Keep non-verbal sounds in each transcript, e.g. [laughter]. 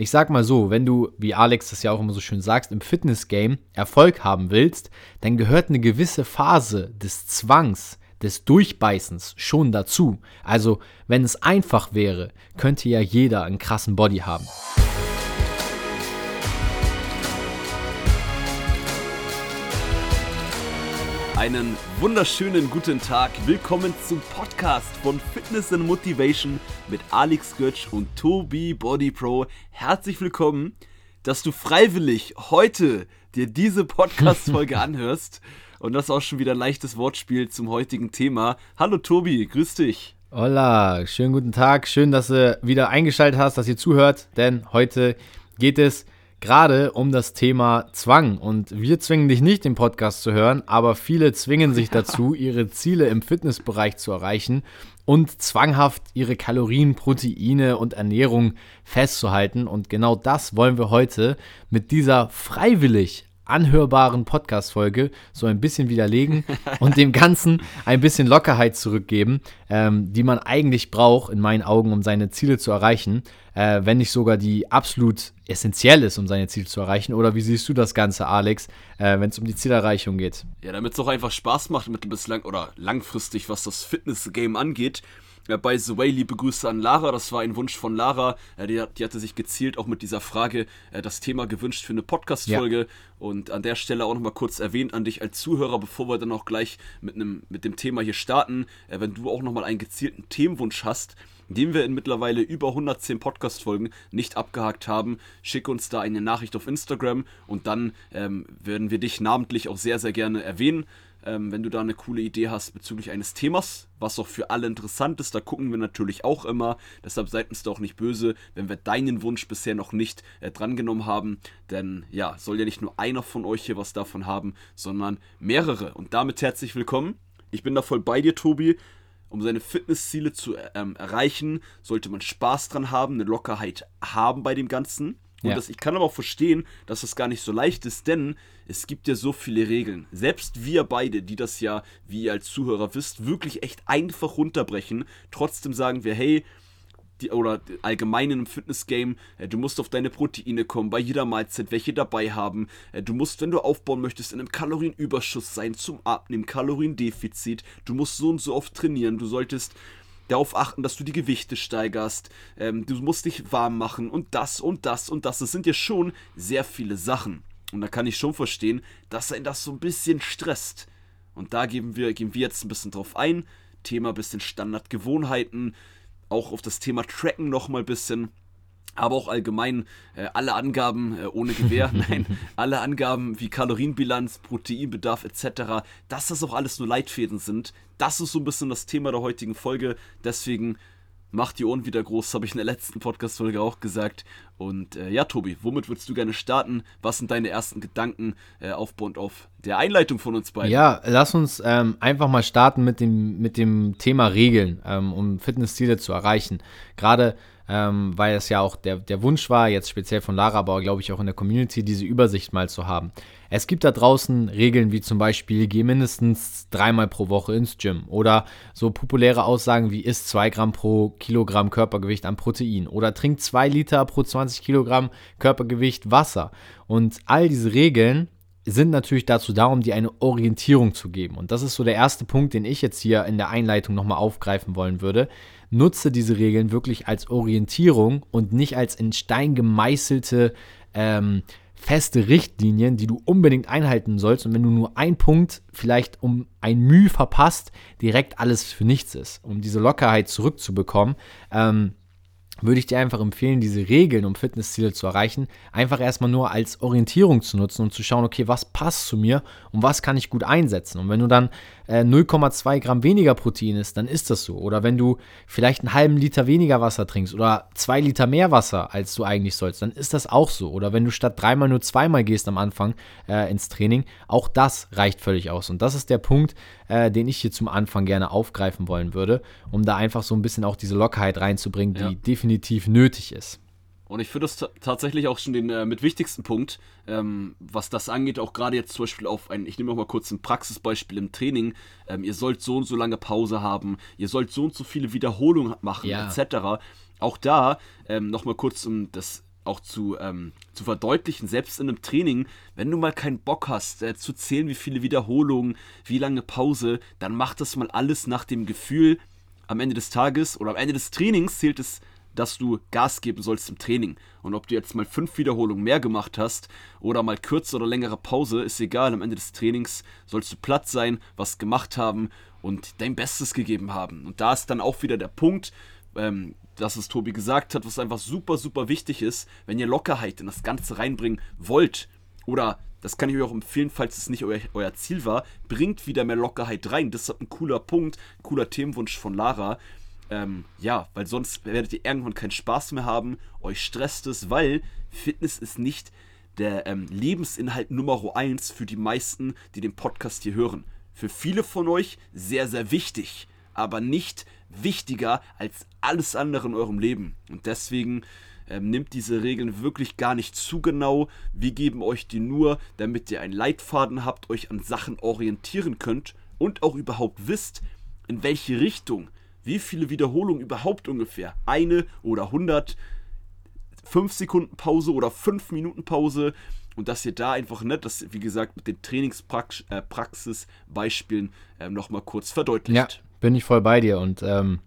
ich sag mal so, wenn du, wie Alex das ja auch immer so schön sagst, im Fitness-Game Erfolg haben willst, dann gehört eine gewisse Phase des Zwangs, des Durchbeißens schon dazu. Also, wenn es einfach wäre, könnte ja jeder einen krassen Body haben. Einen wunderschönen guten Tag. Willkommen zum Podcast von Fitness and Motivation mit Alex Götsch und Tobi Body Pro. Herzlich willkommen, dass du freiwillig heute dir diese Podcast-Folge [laughs] anhörst. Und das ist auch schon wieder ein leichtes Wortspiel zum heutigen Thema. Hallo Tobi, grüß dich. Hola, schönen guten Tag. Schön, dass du wieder eingeschaltet hast, dass ihr zuhört, denn heute geht es gerade um das Thema Zwang. Und wir zwingen dich nicht, den Podcast zu hören, aber viele zwingen sich dazu, [laughs] ihre Ziele im Fitnessbereich zu erreichen und zwanghaft ihre Kalorien, Proteine und Ernährung festzuhalten. Und genau das wollen wir heute mit dieser freiwillig anhörbaren Podcast-Folge so ein bisschen widerlegen und dem Ganzen ein bisschen Lockerheit zurückgeben, ähm, die man eigentlich braucht, in meinen Augen, um seine Ziele zu erreichen, äh, wenn nicht sogar die absolut essentiell ist, um seine Ziele zu erreichen. Oder wie siehst du das Ganze, Alex, äh, wenn es um die Zielerreichung geht? Ja, damit es auch einfach Spaß macht, mit bislang oder langfristig, was das Fitness-Game angeht. Ja, by the way, liebe Grüße an Lara. Das war ein Wunsch von Lara. Äh, die, die, hatte sich gezielt auch mit dieser Frage äh, das Thema gewünscht für eine Podcast-Folge. Ja. Und an der Stelle auch nochmal kurz erwähnt an dich als Zuhörer, bevor wir dann auch gleich mit, einem, mit dem Thema hier starten. Äh, wenn du auch nochmal einen gezielten Themenwunsch hast, den wir in mittlerweile über 110 Podcast-Folgen nicht abgehakt haben, schick uns da eine Nachricht auf Instagram und dann ähm, werden wir dich namentlich auch sehr, sehr gerne erwähnen. Ähm, wenn du da eine coole Idee hast bezüglich eines Themas, was auch für alle interessant ist, da gucken wir natürlich auch immer. Deshalb seid uns doch nicht böse, wenn wir deinen Wunsch bisher noch nicht äh, drangenommen haben. Denn ja, soll ja nicht nur einer von euch hier was davon haben, sondern mehrere. Und damit herzlich willkommen. Ich bin da voll bei dir, Tobi. Um seine Fitnessziele zu ähm, erreichen, sollte man Spaß dran haben, eine Lockerheit haben bei dem Ganzen. Und ja. das, ich kann aber auch verstehen, dass das gar nicht so leicht ist, denn es gibt ja so viele Regeln. Selbst wir beide, die das ja, wie ihr als Zuhörer wisst, wirklich echt einfach runterbrechen, trotzdem sagen wir, hey, die, oder allgemein im Fitnessgame, äh, du musst auf deine Proteine kommen, bei jeder Mahlzeit welche dabei haben. Äh, du musst, wenn du aufbauen möchtest, in einem Kalorienüberschuss sein zum Abnehmen, Kaloriendefizit. Du musst so und so oft trainieren. Du solltest darauf achten, dass du die Gewichte steigerst. Ähm, du musst dich warm machen und das und das und das. Das sind ja schon sehr viele Sachen. Und da kann ich schon verstehen, dass er das so ein bisschen stresst. Und da gehen wir, gehen wir jetzt ein bisschen drauf ein. Thema bisschen Standardgewohnheiten. Auch auf das Thema Tracken nochmal ein bisschen aber auch allgemein äh, alle Angaben äh, ohne Gewehr, [laughs] nein, alle Angaben wie Kalorienbilanz, Proteinbedarf etc., dass das auch alles nur Leitfäden sind. Das ist so ein bisschen das Thema der heutigen Folge. Deswegen macht die Ohren wieder groß, habe ich in der letzten Podcast-Folge auch gesagt. Und äh, ja, Tobi, womit würdest du gerne starten? Was sind deine ersten Gedanken äh, aufbauend auf der Einleitung von uns beiden? Ja, lass uns ähm, einfach mal starten mit dem, mit dem Thema Regeln, ähm, um Fitnessziele zu erreichen. Gerade ähm, weil es ja auch der, der Wunsch war, jetzt speziell von Lara, aber glaube ich auch in der Community, diese Übersicht mal zu haben. Es gibt da draußen Regeln wie zum Beispiel, geh mindestens dreimal pro Woche ins Gym oder so populäre Aussagen wie isst 2 Gramm pro Kilogramm Körpergewicht an Protein oder trink 2 Liter pro 20 Kilogramm Körpergewicht Wasser. Und all diese Regeln sind natürlich dazu da, um dir eine Orientierung zu geben. Und das ist so der erste Punkt, den ich jetzt hier in der Einleitung nochmal aufgreifen wollen würde nutze diese Regeln wirklich als Orientierung und nicht als in Stein gemeißelte ähm, feste Richtlinien, die du unbedingt einhalten sollst. Und wenn du nur einen Punkt vielleicht um ein Mühe verpasst, direkt alles für nichts ist. Um diese Lockerheit zurückzubekommen, ähm, würde ich dir einfach empfehlen, diese Regeln, um Fitnessziele zu erreichen, einfach erstmal nur als Orientierung zu nutzen und zu schauen, okay, was passt zu mir und was kann ich gut einsetzen. Und wenn du dann äh, 0,2 Gramm weniger Protein isst, dann ist das so. Oder wenn du vielleicht einen halben Liter weniger Wasser trinkst oder zwei Liter mehr Wasser, als du eigentlich sollst, dann ist das auch so. Oder wenn du statt dreimal nur zweimal gehst am Anfang äh, ins Training, auch das reicht völlig aus. Und das ist der Punkt, äh, den ich hier zum Anfang gerne aufgreifen wollen würde, um da einfach so ein bisschen auch diese Lockerheit reinzubringen, die ja. definitiv nötig ist. Und ich finde das tatsächlich auch schon den äh, mit wichtigsten Punkt, ähm, was das angeht, auch gerade jetzt zum Beispiel auf ein, ich nehme mal kurz ein Praxisbeispiel im Training, ähm, ihr sollt so und so lange Pause haben, ihr sollt so und so viele Wiederholungen machen, ja. etc. Auch da ähm, nochmal kurz um das auch zu, ähm, zu verdeutlichen, selbst in einem Training, wenn du mal keinen Bock hast, äh, zu zählen, wie viele Wiederholungen, wie lange Pause, dann mach das mal alles nach dem Gefühl, am Ende des Tages oder am Ende des Trainings zählt es, dass du Gas geben sollst im Training. Und ob du jetzt mal fünf Wiederholungen mehr gemacht hast oder mal kürzer oder längere Pause, ist egal. Am Ende des Trainings sollst du platt sein, was gemacht haben und dein Bestes gegeben haben. Und da ist dann auch wieder der Punkt, ähm, dass es Tobi gesagt hat, was einfach super, super wichtig ist, wenn ihr Lockerheit in das Ganze reinbringen wollt oder das kann ich euch auch empfehlen, falls es nicht euer, euer, Ziel war. Bringt wieder mehr Lockerheit rein. Das ist ein cooler Punkt, cooler Themenwunsch von Lara. Ähm, ja, weil sonst werdet ihr irgendwann keinen Spaß mehr haben. Euch stresst es, weil Fitness ist nicht der ähm, Lebensinhalt Nummer 1 für die meisten, die den Podcast hier hören. Für viele von euch sehr, sehr wichtig, aber nicht wichtiger als alles andere in eurem Leben. Und deswegen ähm, nimmt diese Regeln wirklich gar nicht zu genau. Wir geben euch die nur, damit ihr einen Leitfaden habt, euch an Sachen orientieren könnt und auch überhaupt wisst, in welche Richtung, wie viele Wiederholungen überhaupt ungefähr, eine oder 100, 5 Sekunden Pause oder 5 Minuten Pause und dass ihr da einfach nicht, das wie gesagt mit den Trainingspraxisbeispielen äh, äh, nochmal kurz verdeutlicht. Ja, bin ich voll bei dir und ähm,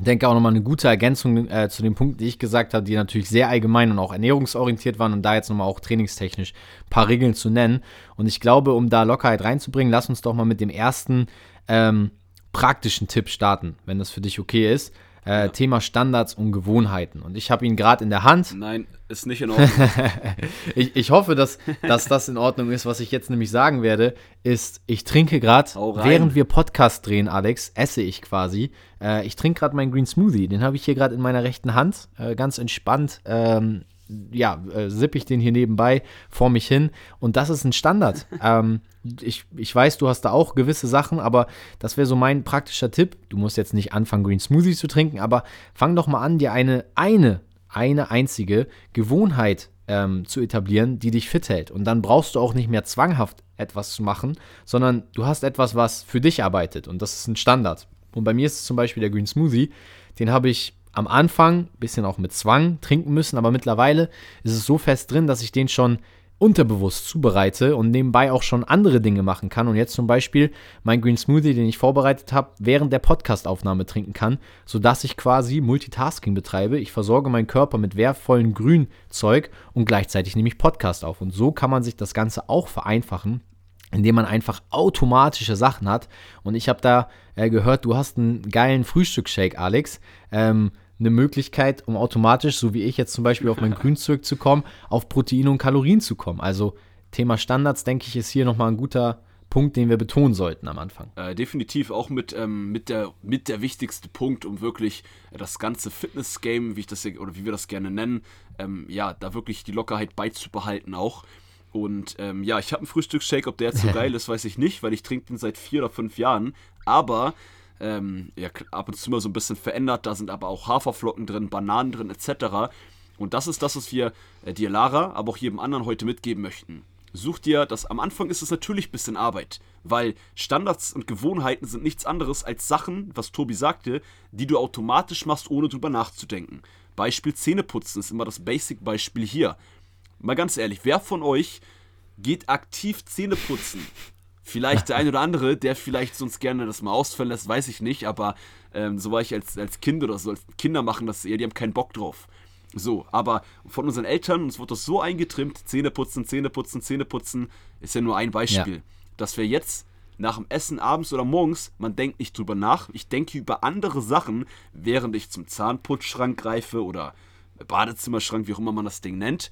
denke auch nochmal eine gute Ergänzung äh, zu den Punkten, die ich gesagt habe, die natürlich sehr allgemein und auch ernährungsorientiert waren und da jetzt nochmal auch trainingstechnisch ein paar Regeln zu nennen. Und ich glaube, um da Lockerheit reinzubringen, lass uns doch mal mit dem ersten ähm, praktischen Tipp starten, wenn das für dich okay ist. Äh, ja. Thema Standards und Gewohnheiten. Und ich habe ihn gerade in der Hand. Nein, ist nicht in Ordnung. [laughs] ich, ich hoffe, dass, dass das in Ordnung ist. Was ich jetzt nämlich sagen werde, ist, ich trinke gerade, während wir Podcast drehen, Alex, esse ich quasi. Äh, ich trinke gerade meinen Green Smoothie. Den habe ich hier gerade in meiner rechten Hand. Äh, ganz entspannt. Ähm, ja, äh, sippe ich den hier nebenbei vor mich hin. Und das ist ein Standard. [laughs] ähm, ich, ich weiß, du hast da auch gewisse Sachen, aber das wäre so mein praktischer Tipp. Du musst jetzt nicht anfangen, Green Smoothie zu trinken, aber fang doch mal an, dir eine, eine, eine einzige Gewohnheit ähm, zu etablieren, die dich fit hält. Und dann brauchst du auch nicht mehr zwanghaft etwas zu machen, sondern du hast etwas, was für dich arbeitet. Und das ist ein Standard. Und bei mir ist es zum Beispiel der Green Smoothie. Den habe ich am Anfang ein bisschen auch mit Zwang trinken müssen, aber mittlerweile ist es so fest drin, dass ich den schon unterbewusst zubereite und nebenbei auch schon andere Dinge machen kann und jetzt zum Beispiel mein Green Smoothie, den ich vorbereitet habe, während der Podcastaufnahme trinken kann, sodass ich quasi Multitasking betreibe. Ich versorge meinen Körper mit wertvollen Grünzeug und gleichzeitig nehme ich Podcast auf. Und so kann man sich das Ganze auch vereinfachen, indem man einfach automatische Sachen hat. Und ich habe da äh, gehört, du hast einen geilen Frühstücksshake, Alex. Ähm, eine Möglichkeit, um automatisch, so wie ich jetzt zum Beispiel auf mein [laughs] Grünzeug zu kommen, auf Proteine und Kalorien zu kommen. Also Thema Standards, denke ich, ist hier nochmal ein guter Punkt, den wir betonen sollten am Anfang. Äh, definitiv auch mit, ähm, mit, der, mit der wichtigste Punkt, um wirklich das ganze Fitness-Game, wie ich das oder wie wir das gerne nennen, ähm, ja, da wirklich die Lockerheit beizubehalten auch. Und ähm, ja, ich habe einen Frühstücksshake, ob der jetzt so [laughs] geil ist, weiß ich nicht, weil ich trinke den seit vier oder fünf Jahren. Aber ähm, ja, ab und zu mal so ein bisschen verändert. Da sind aber auch Haferflocken drin, Bananen drin etc. Und das ist das, was wir äh, dir, Lara, aber auch jedem anderen heute mitgeben möchten. Such dir das. Am Anfang ist es natürlich ein bisschen Arbeit, weil Standards und Gewohnheiten sind nichts anderes als Sachen, was Tobi sagte, die du automatisch machst, ohne drüber nachzudenken. Beispiel Zähneputzen ist immer das Basic-Beispiel hier. Mal ganz ehrlich, wer von euch geht aktiv Zähne putzen? Vielleicht der ein oder andere, der vielleicht sonst gerne das mal ausfallen lässt, weiß ich nicht, aber ähm, so war ich als, als Kind oder so. Als Kinder machen das eher, die haben keinen Bock drauf. So, aber von unseren Eltern, uns wird das so eingetrimmt, Zähne putzen, Zähne putzen, Zähne putzen, ist ja nur ein Beispiel. Ja. Dass wir jetzt nach dem Essen abends oder morgens, man denkt nicht drüber nach, ich denke über andere Sachen, während ich zum Zahnputzschrank greife oder Badezimmerschrank, wie auch immer man das Ding nennt.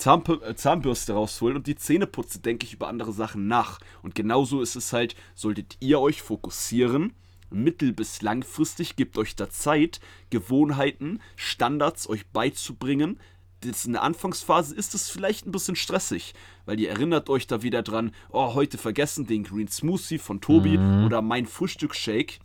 Zahnp äh, Zahnbürste rausholen und die Zähne putze, denke ich über andere Sachen nach. Und genauso ist es halt, solltet ihr euch fokussieren, mittel- bis langfristig, gebt euch da Zeit, Gewohnheiten, Standards euch beizubringen. Das in der Anfangsphase ist es vielleicht ein bisschen stressig, weil ihr erinnert euch da wieder dran, oh, heute vergessen den Green Smoothie von Tobi mhm. oder mein Frühstücksshake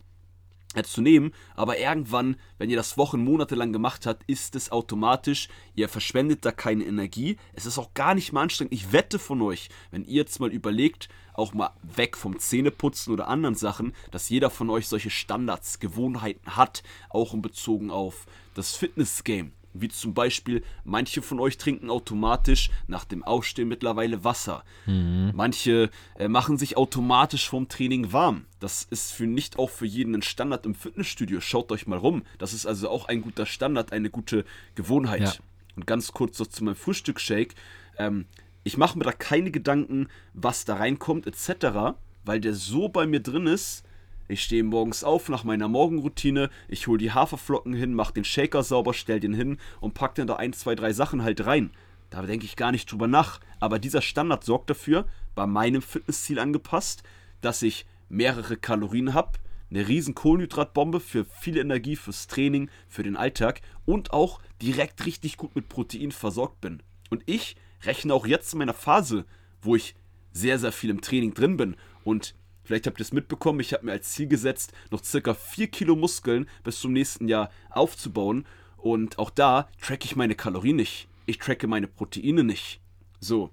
zu nehmen, aber irgendwann, wenn ihr das Wochen, Monate lang gemacht habt, ist es automatisch, ihr verschwendet da keine Energie, es ist auch gar nicht mal anstrengend. Ich wette von euch, wenn ihr jetzt mal überlegt, auch mal weg vom Zähneputzen oder anderen Sachen, dass jeder von euch solche Standards, Gewohnheiten hat, auch in Bezug auf das Fitness-Game. Wie zum Beispiel, manche von euch trinken automatisch nach dem Aufstehen mittlerweile Wasser. Mhm. Manche äh, machen sich automatisch vom Training warm. Das ist für nicht auch für jeden ein Standard im Fitnessstudio. Schaut euch mal rum. Das ist also auch ein guter Standard, eine gute Gewohnheit. Ja. Und ganz kurz noch zu meinem Frühstücksshake. Ähm, ich mache mir da keine Gedanken, was da reinkommt, etc., weil der so bei mir drin ist, ich stehe morgens auf nach meiner Morgenroutine, ich hole die Haferflocken hin, mache den Shaker sauber, stell den hin und pack dann da ein, zwei, drei Sachen halt rein. Da denke ich gar nicht drüber nach. Aber dieser Standard sorgt dafür, bei meinem Fitnessziel angepasst, dass ich mehrere Kalorien habe, eine riesen Kohlenhydratbombe für viel Energie fürs Training, für den Alltag und auch direkt richtig gut mit Protein versorgt bin. Und ich rechne auch jetzt in meiner Phase, wo ich sehr, sehr viel im Training drin bin und Vielleicht habt ihr es mitbekommen, ich habe mir als Ziel gesetzt, noch circa 4 Kilo Muskeln bis zum nächsten Jahr aufzubauen. Und auch da tracke ich meine Kalorien nicht. Ich tracke meine Proteine nicht. So.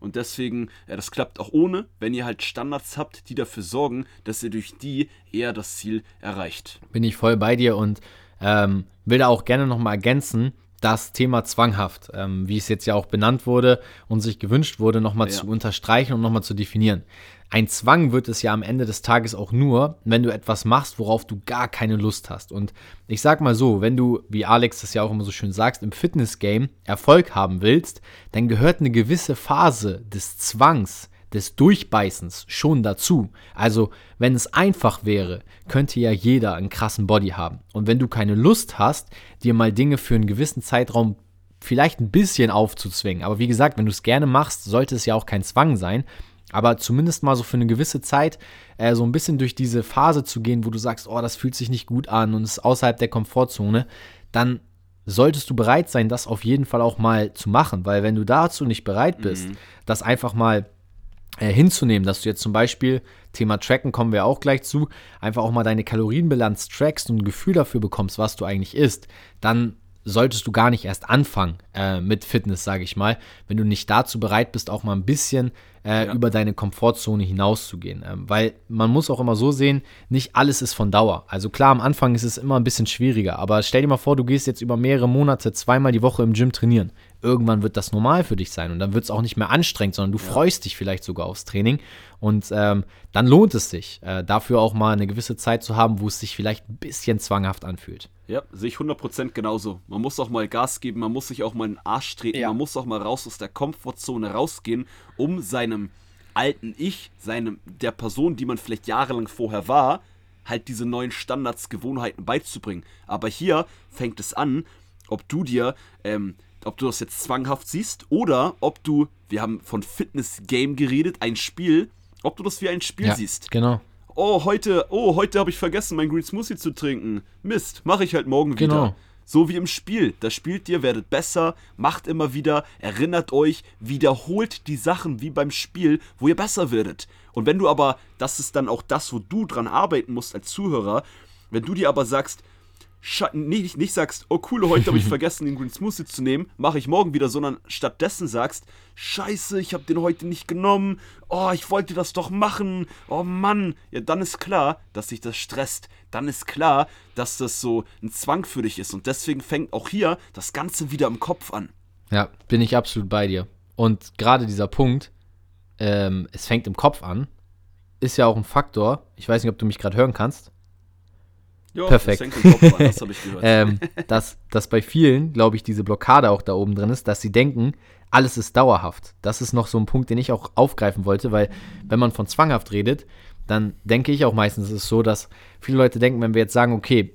Und deswegen, ja, das klappt auch ohne, wenn ihr halt Standards habt, die dafür sorgen, dass ihr durch die eher das Ziel erreicht. Bin ich voll bei dir und ähm, will da auch gerne nochmal ergänzen, das Thema zwanghaft, ähm, wie es jetzt ja auch benannt wurde und sich gewünscht wurde, nochmal ja. zu unterstreichen und nochmal zu definieren. Ein Zwang wird es ja am Ende des Tages auch nur, wenn du etwas machst, worauf du gar keine Lust hast. Und ich sag mal so, wenn du, wie Alex das ja auch immer so schön sagst, im Fitness-Game Erfolg haben willst, dann gehört eine gewisse Phase des Zwangs, des Durchbeißens schon dazu. Also, wenn es einfach wäre, könnte ja jeder einen krassen Body haben. Und wenn du keine Lust hast, dir mal Dinge für einen gewissen Zeitraum vielleicht ein bisschen aufzuzwingen, aber wie gesagt, wenn du es gerne machst, sollte es ja auch kein Zwang sein, aber zumindest mal so für eine gewisse Zeit äh, so ein bisschen durch diese Phase zu gehen, wo du sagst, oh, das fühlt sich nicht gut an und ist außerhalb der Komfortzone, dann solltest du bereit sein, das auf jeden Fall auch mal zu machen, weil wenn du dazu nicht bereit bist, mhm. das einfach mal äh, hinzunehmen, dass du jetzt zum Beispiel, Thema Tracken kommen wir auch gleich zu, einfach auch mal deine Kalorienbilanz trackst und ein Gefühl dafür bekommst, was du eigentlich isst, dann solltest du gar nicht erst anfangen äh, mit Fitness, sage ich mal, wenn du nicht dazu bereit bist, auch mal ein bisschen äh, ja. über deine Komfortzone hinauszugehen. Ähm, weil man muss auch immer so sehen, nicht alles ist von Dauer. Also klar, am Anfang ist es immer ein bisschen schwieriger, aber stell dir mal vor, du gehst jetzt über mehrere Monate zweimal die Woche im Gym trainieren irgendwann wird das normal für dich sein und dann wird es auch nicht mehr anstrengend, sondern du ja. freust dich vielleicht sogar aufs Training und ähm, dann lohnt es sich, äh, dafür auch mal eine gewisse Zeit zu haben, wo es sich vielleicht ein bisschen zwanghaft anfühlt. Ja, sehe ich 100% genauso. Man muss auch mal Gas geben, man muss sich auch mal in den Arsch treten, ja. man muss auch mal raus aus der Komfortzone rausgehen, um seinem alten Ich, seinem, der Person, die man vielleicht jahrelang vorher war, halt diese neuen Standards, Gewohnheiten beizubringen. Aber hier fängt es an, ob du dir ähm, ob du das jetzt zwanghaft siehst oder ob du, wir haben von Fitness-Game geredet, ein Spiel, ob du das wie ein Spiel ja, siehst. Genau. Oh, heute, oh, heute habe ich vergessen, mein Green Smoothie zu trinken. Mist, mache ich halt morgen genau. wieder. So wie im Spiel. Da spielt ihr, werdet besser, macht immer wieder, erinnert euch, wiederholt die Sachen wie beim Spiel, wo ihr besser werdet. Und wenn du aber, das ist dann auch das, wo du dran arbeiten musst als Zuhörer, wenn du dir aber sagst, nicht, nicht sagst, oh cool, heute habe ich [laughs] vergessen, den Green Smoothie zu nehmen, mache ich morgen wieder, sondern stattdessen sagst, scheiße, ich habe den heute nicht genommen, oh, ich wollte das doch machen, oh Mann, ja, dann ist klar, dass sich das stresst, dann ist klar, dass das so ein Zwang für dich ist. Und deswegen fängt auch hier das Ganze wieder im Kopf an. Ja, bin ich absolut bei dir. Und gerade dieser Punkt, ähm, es fängt im Kopf an, ist ja auch ein Faktor, ich weiß nicht, ob du mich gerade hören kannst, Jo, Perfekt. Das, das habe ich gehört. [laughs] ähm, dass, dass bei vielen, glaube ich, diese Blockade auch da oben drin ist, dass sie denken, alles ist dauerhaft. Das ist noch so ein Punkt, den ich auch aufgreifen wollte, weil wenn man von zwanghaft redet, dann denke ich auch meistens, ist es so, dass viele Leute denken, wenn wir jetzt sagen, okay,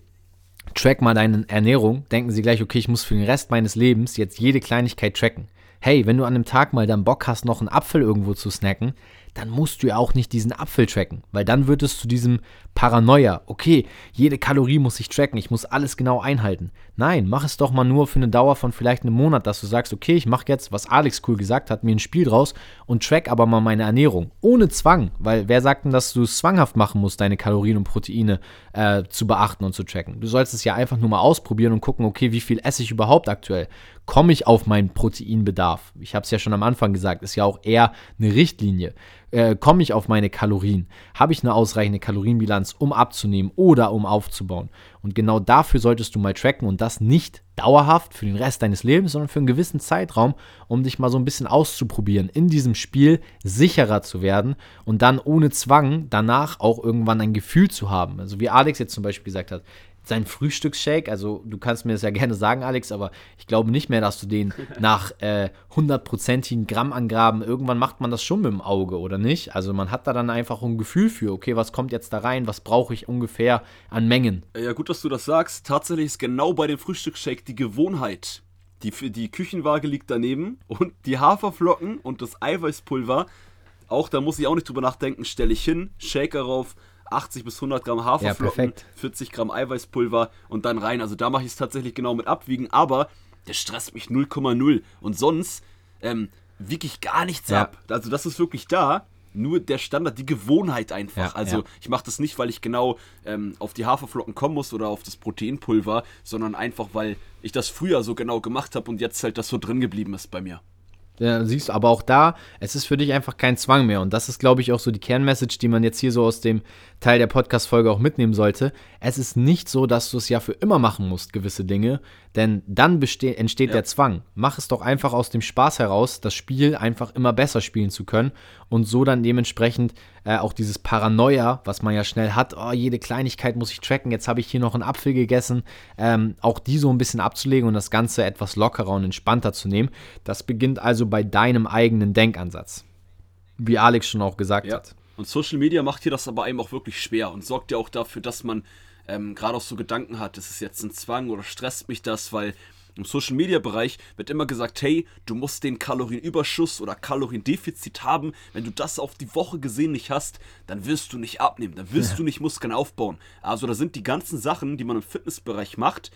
track mal deine Ernährung, denken sie gleich, okay, ich muss für den Rest meines Lebens jetzt jede Kleinigkeit tracken. Hey, wenn du an einem Tag mal dann Bock hast, noch einen Apfel irgendwo zu snacken, dann musst du ja auch nicht diesen Apfel tracken, weil dann wird es zu diesem Paranoia. Okay, jede Kalorie muss ich tracken, ich muss alles genau einhalten. Nein, mach es doch mal nur für eine Dauer von vielleicht einem Monat, dass du sagst, okay, ich mache jetzt, was Alex cool gesagt hat, mir ein Spiel draus und track aber mal meine Ernährung. Ohne Zwang, weil wer sagt denn, dass du es zwanghaft machen musst, deine Kalorien und Proteine äh, zu beachten und zu tracken? Du sollst es ja einfach nur mal ausprobieren und gucken, okay, wie viel esse ich überhaupt aktuell? Komme ich auf meinen Proteinbedarf? Ich habe es ja schon am Anfang gesagt, ist ja auch eher eine Richtlinie äh, komme ich auf meine Kalorien? Habe ich eine ausreichende Kalorienbilanz, um abzunehmen oder um aufzubauen? Und genau dafür solltest du mal tracken und das nicht dauerhaft für den Rest deines Lebens, sondern für einen gewissen Zeitraum, um dich mal so ein bisschen auszuprobieren, in diesem Spiel sicherer zu werden und dann ohne Zwang danach auch irgendwann ein Gefühl zu haben. Also wie Alex jetzt zum Beispiel gesagt hat, sein Frühstücksshake, also du kannst mir das ja gerne sagen, Alex, aber ich glaube nicht mehr, dass du den [laughs] nach äh, hundertprozentigen äh, Grammangaben, irgendwann macht man das schon mit dem Auge, oder nicht? Also man hat da dann einfach ein Gefühl für, okay, was kommt jetzt da rein, was brauche ich ungefähr an Mengen. Ja, gut, dass du das sagst. Tatsächlich ist genau bei dem Frühstücksshake die Gewohnheit. Die, die Küchenwaage liegt daneben und die Haferflocken und das Eiweißpulver, auch da muss ich auch nicht drüber nachdenken, stelle ich hin, Shaker rauf, 80 bis 100 Gramm Haferflocken, ja, 40 Gramm Eiweißpulver und dann rein. Also da mache ich es tatsächlich genau mit abwiegen, aber der stresst mich 0,0 und sonst ähm, wiege ich gar nichts ja. ab. Also das ist wirklich da. Nur der Standard, die Gewohnheit einfach. Ja, also ich mache das nicht, weil ich genau ähm, auf die Haferflocken kommen muss oder auf das Proteinpulver, sondern einfach, weil ich das früher so genau gemacht habe und jetzt halt das so drin geblieben ist bei mir. Ja, siehst du, aber auch da, es ist für dich einfach kein Zwang mehr. Und das ist, glaube ich, auch so die Kernmessage, die man jetzt hier so aus dem Teil der Podcast-Folge auch mitnehmen sollte. Es ist nicht so, dass du es ja für immer machen musst, gewisse Dinge, denn dann entsteht ja. der Zwang. Mach es doch einfach aus dem Spaß heraus, das Spiel einfach immer besser spielen zu können und so dann dementsprechend äh, auch dieses Paranoia, was man ja schnell hat, oh, jede Kleinigkeit muss ich tracken, jetzt habe ich hier noch einen Apfel gegessen, ähm, auch die so ein bisschen abzulegen und das Ganze etwas lockerer und entspannter zu nehmen. Das beginnt also bei deinem eigenen Denkansatz. Wie Alex schon auch gesagt ja. hat. Und Social Media macht hier das aber einem auch wirklich schwer und sorgt ja auch dafür, dass man ähm, gerade auch so Gedanken hat, ist es jetzt ein Zwang oder stresst mich das, weil im Social Media Bereich wird immer gesagt, hey, du musst den Kalorienüberschuss oder Kaloriendefizit haben. Wenn du das auf die Woche gesehen nicht hast, dann wirst du nicht abnehmen, dann wirst ja. du nicht Muskeln aufbauen. Also da sind die ganzen Sachen, die man im Fitnessbereich macht,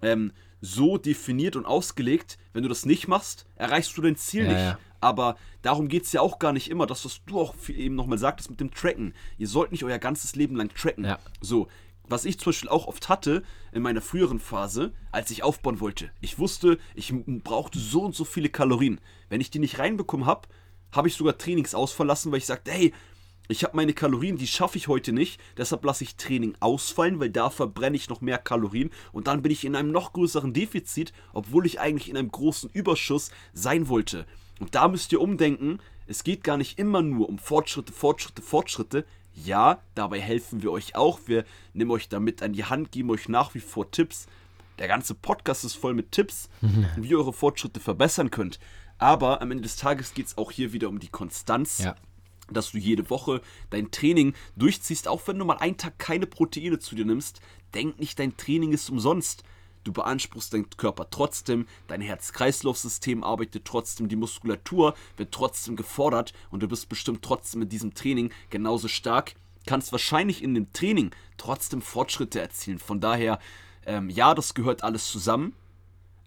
ähm, so definiert und ausgelegt. Wenn du das nicht machst, erreichst du dein Ziel ja, nicht. Ja. Aber darum geht es ja auch gar nicht immer, das, was du auch eben nochmal sagtest mit dem Tracken. Ihr sollt nicht euer ganzes Leben lang tracken. Ja. So, was ich zum Beispiel auch oft hatte in meiner früheren Phase, als ich aufbauen wollte. Ich wusste, ich brauchte so und so viele Kalorien. Wenn ich die nicht reinbekommen habe, habe ich sogar Trainings ausverlassen, weil ich sagte, hey, ich habe meine Kalorien, die schaffe ich heute nicht, deshalb lasse ich Training ausfallen, weil da verbrenne ich noch mehr Kalorien und dann bin ich in einem noch größeren Defizit, obwohl ich eigentlich in einem großen Überschuss sein wollte. Und da müsst ihr umdenken, es geht gar nicht immer nur um Fortschritte, Fortschritte, Fortschritte. Ja, dabei helfen wir euch auch. Wir nehmen euch damit an die Hand, geben euch nach wie vor Tipps. Der ganze Podcast ist voll mit Tipps, [laughs] wie ihr eure Fortschritte verbessern könnt. Aber am Ende des Tages geht es auch hier wieder um die Konstanz. Ja. Dass du jede Woche dein Training durchziehst, auch wenn du mal einen Tag keine Proteine zu dir nimmst. Denk nicht, dein Training ist umsonst. Du beanspruchst deinen Körper trotzdem, dein Herz-Kreislauf-System arbeitet trotzdem, die Muskulatur wird trotzdem gefordert und du bist bestimmt trotzdem in diesem Training genauso stark. Kannst wahrscheinlich in dem Training trotzdem Fortschritte erzielen. Von daher, ähm, ja, das gehört alles zusammen.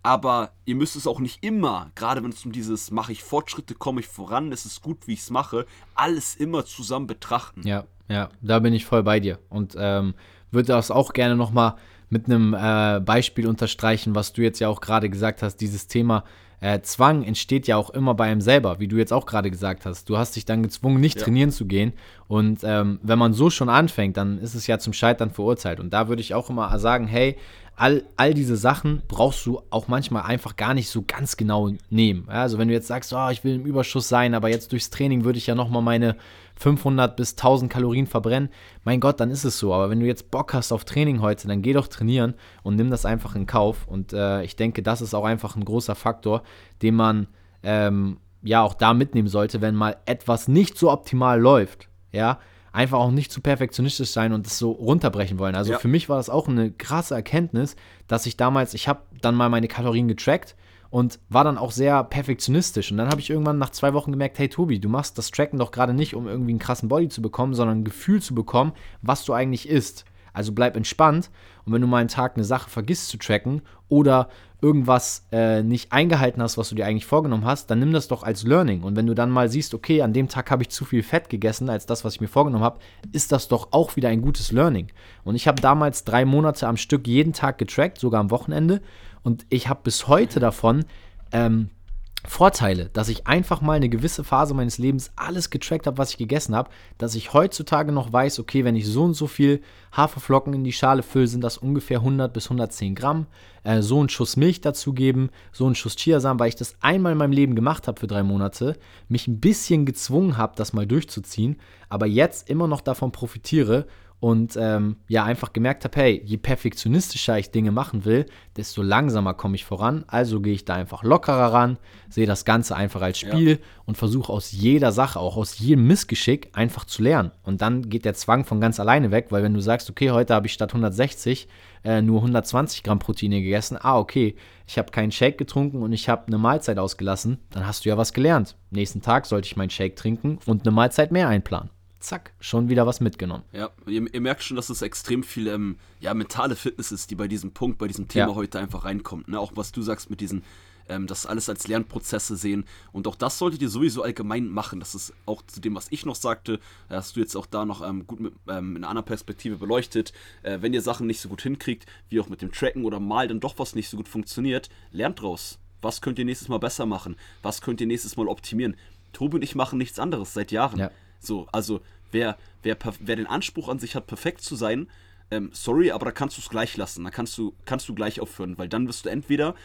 Aber ihr müsst es auch nicht immer, gerade wenn es um dieses mache ich Fortschritte, komme ich voran, es ist gut, wie ich es mache, alles immer zusammen betrachten. Ja, ja, da bin ich voll bei dir. Und ähm, würde das auch gerne nochmal mit einem äh, Beispiel unterstreichen, was du jetzt ja auch gerade gesagt hast, dieses Thema äh, Zwang entsteht ja auch immer bei einem selber, wie du jetzt auch gerade gesagt hast. Du hast dich dann gezwungen, nicht ja. trainieren zu gehen. Und ähm, wenn man so schon anfängt, dann ist es ja zum Scheitern verurteilt. Und da würde ich auch immer sagen, hey, all, all diese Sachen brauchst du auch manchmal einfach gar nicht so ganz genau nehmen. Ja, also wenn du jetzt sagst, oh, ich will im Überschuss sein, aber jetzt durchs Training würde ich ja nochmal meine 500 bis 1000 Kalorien verbrennen, mein Gott, dann ist es so. Aber wenn du jetzt Bock hast auf Training heute, dann geh doch trainieren und nimm das einfach in Kauf. Und äh, ich denke, das ist auch einfach ein großer Faktor, den man ähm, ja auch da mitnehmen sollte, wenn mal etwas nicht so optimal läuft. Ja, einfach auch nicht zu perfektionistisch sein und das so runterbrechen wollen. Also ja. für mich war das auch eine krasse Erkenntnis, dass ich damals, ich habe dann mal meine Kalorien getrackt und war dann auch sehr perfektionistisch. Und dann habe ich irgendwann nach zwei Wochen gemerkt, hey Tobi, du machst das Tracken doch gerade nicht, um irgendwie einen krassen Body zu bekommen, sondern ein Gefühl zu bekommen, was du eigentlich isst. Also bleib entspannt und wenn du mal einen Tag eine Sache vergisst zu tracken oder irgendwas äh, nicht eingehalten hast, was du dir eigentlich vorgenommen hast, dann nimm das doch als Learning. Und wenn du dann mal siehst, okay, an dem Tag habe ich zu viel Fett gegessen als das, was ich mir vorgenommen habe, ist das doch auch wieder ein gutes Learning. Und ich habe damals drei Monate am Stück jeden Tag getrackt, sogar am Wochenende. Und ich habe bis heute davon ähm, Vorteile, dass ich einfach mal eine gewisse Phase meines Lebens alles getrackt habe, was ich gegessen habe, dass ich heutzutage noch weiß, okay, wenn ich so und so viel Haferflocken in die Schale fülle, sind das ungefähr 100 bis 110 Gramm. Äh, so einen Schuss Milch dazugeben, so einen Schuss Chiasamen, weil ich das einmal in meinem Leben gemacht habe für drei Monate, mich ein bisschen gezwungen habe, das mal durchzuziehen, aber jetzt immer noch davon profitiere und ähm, ja einfach gemerkt habe, hey, je perfektionistischer ich Dinge machen will, desto langsamer komme ich voran. Also gehe ich da einfach lockerer ran, sehe das Ganze einfach als Spiel ja. und versuche aus jeder Sache, auch aus jedem Missgeschick einfach zu lernen. Und dann geht der Zwang von ganz alleine weg, weil wenn du sagst, okay, heute habe ich statt 160 äh, nur 120 Gramm Proteine gegessen, ah, okay, ich habe keinen Shake getrunken und ich habe eine Mahlzeit ausgelassen, dann hast du ja was gelernt. Nächsten Tag sollte ich meinen Shake trinken und eine Mahlzeit mehr einplanen zack, schon wieder was mitgenommen. Ja, ihr, ihr merkt schon, dass es extrem viel ähm, ja, mentale Fitness ist, die bei diesem Punkt, bei diesem Thema ja. heute einfach reinkommt. Ne? Auch was du sagst mit diesen, ähm, das alles als Lernprozesse sehen. Und auch das solltet ihr sowieso allgemein machen. Das ist auch zu dem, was ich noch sagte, hast du jetzt auch da noch ähm, gut mit, ähm, in einer anderen Perspektive beleuchtet. Äh, wenn ihr Sachen nicht so gut hinkriegt, wie auch mit dem Tracken oder mal dann doch was nicht so gut funktioniert, lernt draus. Was könnt ihr nächstes Mal besser machen? Was könnt ihr nächstes Mal optimieren? Tobi und ich machen nichts anderes seit Jahren. Ja. So, also wer, wer, wer den Anspruch an sich hat, perfekt zu sein, ähm, sorry, aber da kannst du es gleich lassen. Da kannst du, kannst du gleich aufhören, weil dann wirst du entweder,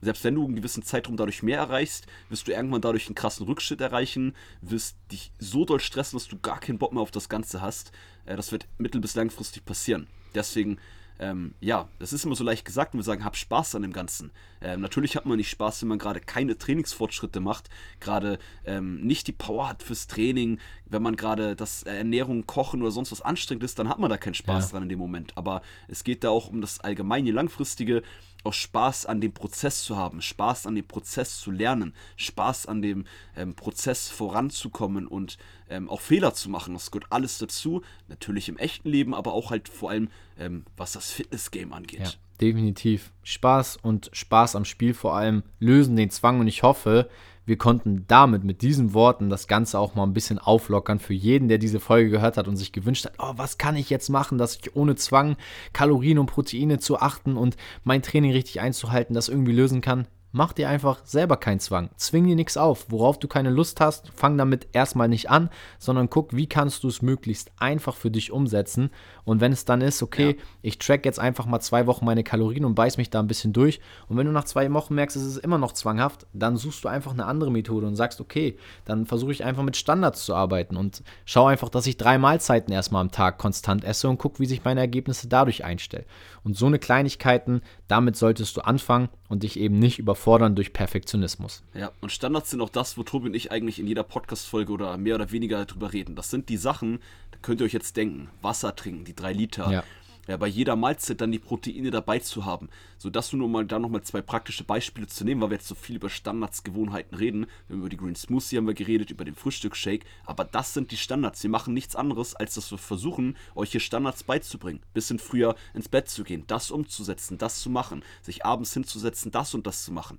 selbst wenn du einen gewissen Zeitraum dadurch mehr erreichst, wirst du irgendwann dadurch einen krassen Rückschritt erreichen, wirst dich so doll stressen, dass du gar keinen Bock mehr auf das Ganze hast. Äh, das wird mittel- bis langfristig passieren. Deswegen ähm, ja, das ist immer so leicht gesagt und wir sagen, hab Spaß an dem Ganzen. Ähm, natürlich hat man nicht Spaß, wenn man gerade keine Trainingsfortschritte macht, gerade ähm, nicht die Power hat fürs Training, wenn man gerade das äh, Ernährung, Kochen oder sonst was anstrengend ist, dann hat man da keinen Spaß ja. dran in dem Moment. Aber es geht da auch um das allgemeine, langfristige, auch Spaß an dem Prozess zu haben, Spaß an dem Prozess zu lernen, Spaß an dem ähm, Prozess voranzukommen und ähm, auch Fehler zu machen. Das gehört alles dazu. Natürlich im echten Leben, aber auch halt vor allem, ähm, was das Fitness-Game angeht. Ja, definitiv. Spaß und Spaß am Spiel vor allem lösen den Zwang und ich hoffe, wir konnten damit, mit diesen Worten, das Ganze auch mal ein bisschen auflockern für jeden, der diese Folge gehört hat und sich gewünscht hat, oh, was kann ich jetzt machen, dass ich ohne Zwang Kalorien und Proteine zu achten und mein Training richtig einzuhalten, das irgendwie lösen kann. Mach dir einfach selber keinen Zwang. Zwing dir nichts auf. Worauf du keine Lust hast, fang damit erstmal nicht an, sondern guck, wie kannst du es möglichst einfach für dich umsetzen. Und wenn es dann ist, okay, ja. ich track jetzt einfach mal zwei Wochen meine Kalorien und beiß mich da ein bisschen durch. Und wenn du nach zwei Wochen merkst, es ist immer noch zwanghaft, dann suchst du einfach eine andere Methode und sagst, okay, dann versuche ich einfach mit Standards zu arbeiten und schau einfach, dass ich drei Mahlzeiten erstmal am Tag konstant esse und guck, wie sich meine Ergebnisse dadurch einstellen. Und so eine Kleinigkeiten, damit solltest du anfangen und dich eben nicht überfordern durch Perfektionismus. Ja, und Standards sind auch das, wo Tobi und ich eigentlich in jeder Podcast-Folge oder mehr oder weniger drüber reden. Das sind die Sachen, da könnt ihr euch jetzt denken, Wasser trinken, die drei Liter. Ja ja, bei jeder Mahlzeit dann die Proteine dabei zu haben, sodass du nur mal da nochmal zwei praktische Beispiele zu nehmen, weil wir jetzt so viel über Standards, Gewohnheiten reden. Über die Green Smoothie haben wir geredet, über den Frühstücksshake, aber das sind die Standards. Wir machen nichts anderes, als dass wir versuchen, euch hier Standards beizubringen. Bisschen früher ins Bett zu gehen, das umzusetzen, das zu machen, sich abends hinzusetzen, das und das zu machen.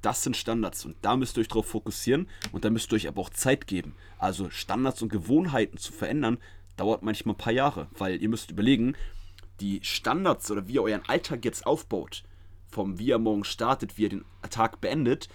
Das sind Standards und da müsst ihr euch darauf fokussieren und da müsst ihr euch aber auch Zeit geben. Also Standards und Gewohnheiten zu verändern, dauert manchmal ein paar Jahre, weil ihr müsst überlegen, die Standards oder wie ihr euren Alltag jetzt aufbaut, vom wie ihr morgen startet, wie ihr den Tag beendet,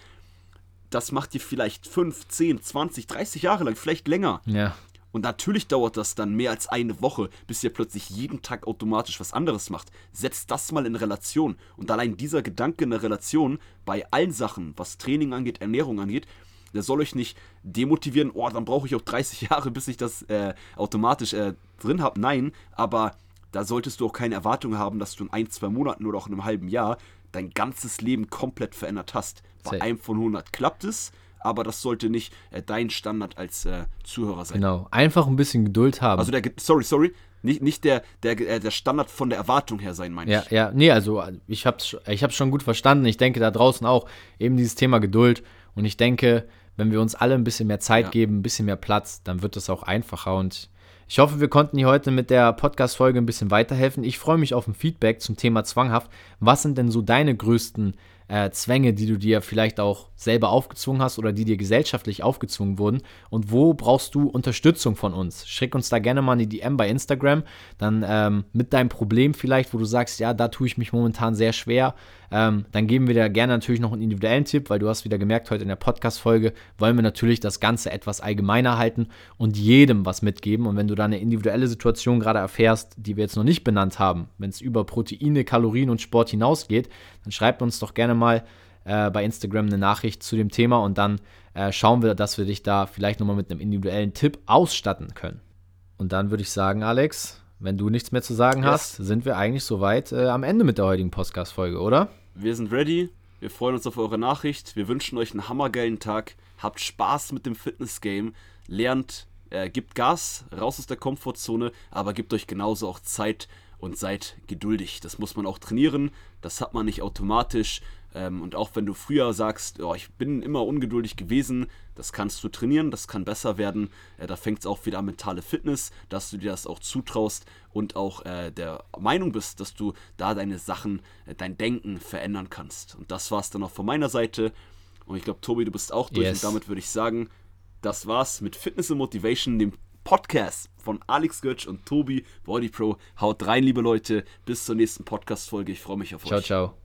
das macht ihr vielleicht 5, 10, 20, 30 Jahre lang, vielleicht länger. Ja. Und natürlich dauert das dann mehr als eine Woche, bis ihr plötzlich jeden Tag automatisch was anderes macht. Setzt das mal in Relation. Und allein dieser Gedanke in der Relation bei allen Sachen, was Training angeht, Ernährung angeht, der soll euch nicht demotivieren, oh, dann brauche ich auch 30 [laughs] Jahre, bis ich das äh, automatisch äh, drin habe. Nein, aber da solltest du auch keine Erwartung haben, dass du in ein, zwei Monaten oder auch in einem halben Jahr dein ganzes Leben komplett verändert hast. Bei Safe. einem von 100 klappt es, aber das sollte nicht äh, dein Standard als äh, Zuhörer sein. Genau, einfach ein bisschen Geduld haben. Also der, sorry, sorry, nicht, nicht der, der, äh, der Standard von der Erwartung her sein, meine ja, ich. Ja, nee, also ich habe es ich hab's schon gut verstanden. Ich denke da draußen auch eben dieses Thema Geduld. Und ich denke, wenn wir uns alle ein bisschen mehr Zeit ja. geben, ein bisschen mehr Platz, dann wird es auch einfacher. Und ich hoffe, wir konnten hier heute mit der Podcast-Folge ein bisschen weiterhelfen. Ich freue mich auf ein Feedback zum Thema zwanghaft. Was sind denn so deine größten äh, Zwänge, die du dir vielleicht auch selber aufgezwungen hast oder die dir gesellschaftlich aufgezwungen wurden? Und wo brauchst du Unterstützung von uns? Schick uns da gerne mal eine DM bei Instagram, dann ähm, mit deinem Problem vielleicht, wo du sagst, ja, da tue ich mich momentan sehr schwer, ähm, dann geben wir dir gerne natürlich noch einen individuellen Tipp, weil du hast wieder gemerkt, heute in der Podcast-Folge wollen wir natürlich das Ganze etwas allgemeiner halten und jedem was mitgeben. Und wenn du da eine individuelle Situation gerade erfährst, die wir jetzt noch nicht benannt haben, wenn es über Proteine, Kalorien und Sport hinausgeht, dann schreib uns doch gerne mal äh, bei Instagram eine Nachricht zu dem Thema und dann äh, schauen wir, dass wir dich da vielleicht nochmal mit einem individuellen Tipp ausstatten können. Und dann würde ich sagen, Alex, wenn du nichts mehr zu sagen yes. hast, sind wir eigentlich soweit äh, am Ende mit der heutigen Podcast-Folge, oder? Wir sind ready. Wir freuen uns auf eure Nachricht. Wir wünschen euch einen hammergeilen Tag. Habt Spaß mit dem Fitness-Game. Lernt, äh, gibt Gas, raus aus der Komfortzone, aber gebt euch genauso auch Zeit und seid geduldig. Das muss man auch trainieren. Das hat man nicht automatisch. Ähm, und auch wenn du früher sagst, oh, ich bin immer ungeduldig gewesen, das kannst du trainieren, das kann besser werden. Äh, da fängt es auch wieder an mentale Fitness, dass du dir das auch zutraust und auch äh, der Meinung bist, dass du da deine Sachen, äh, dein Denken verändern kannst. Und das war es dann auch von meiner Seite. Und ich glaube, Tobi, du bist auch durch. Yes. Und damit würde ich sagen, das war's mit Fitness und Motivation, dem Podcast von Alex Götsch und Tobi Body Pro. Haut rein, liebe Leute. Bis zur nächsten Podcast-Folge. Ich freue mich auf ciao, euch. Ciao, ciao.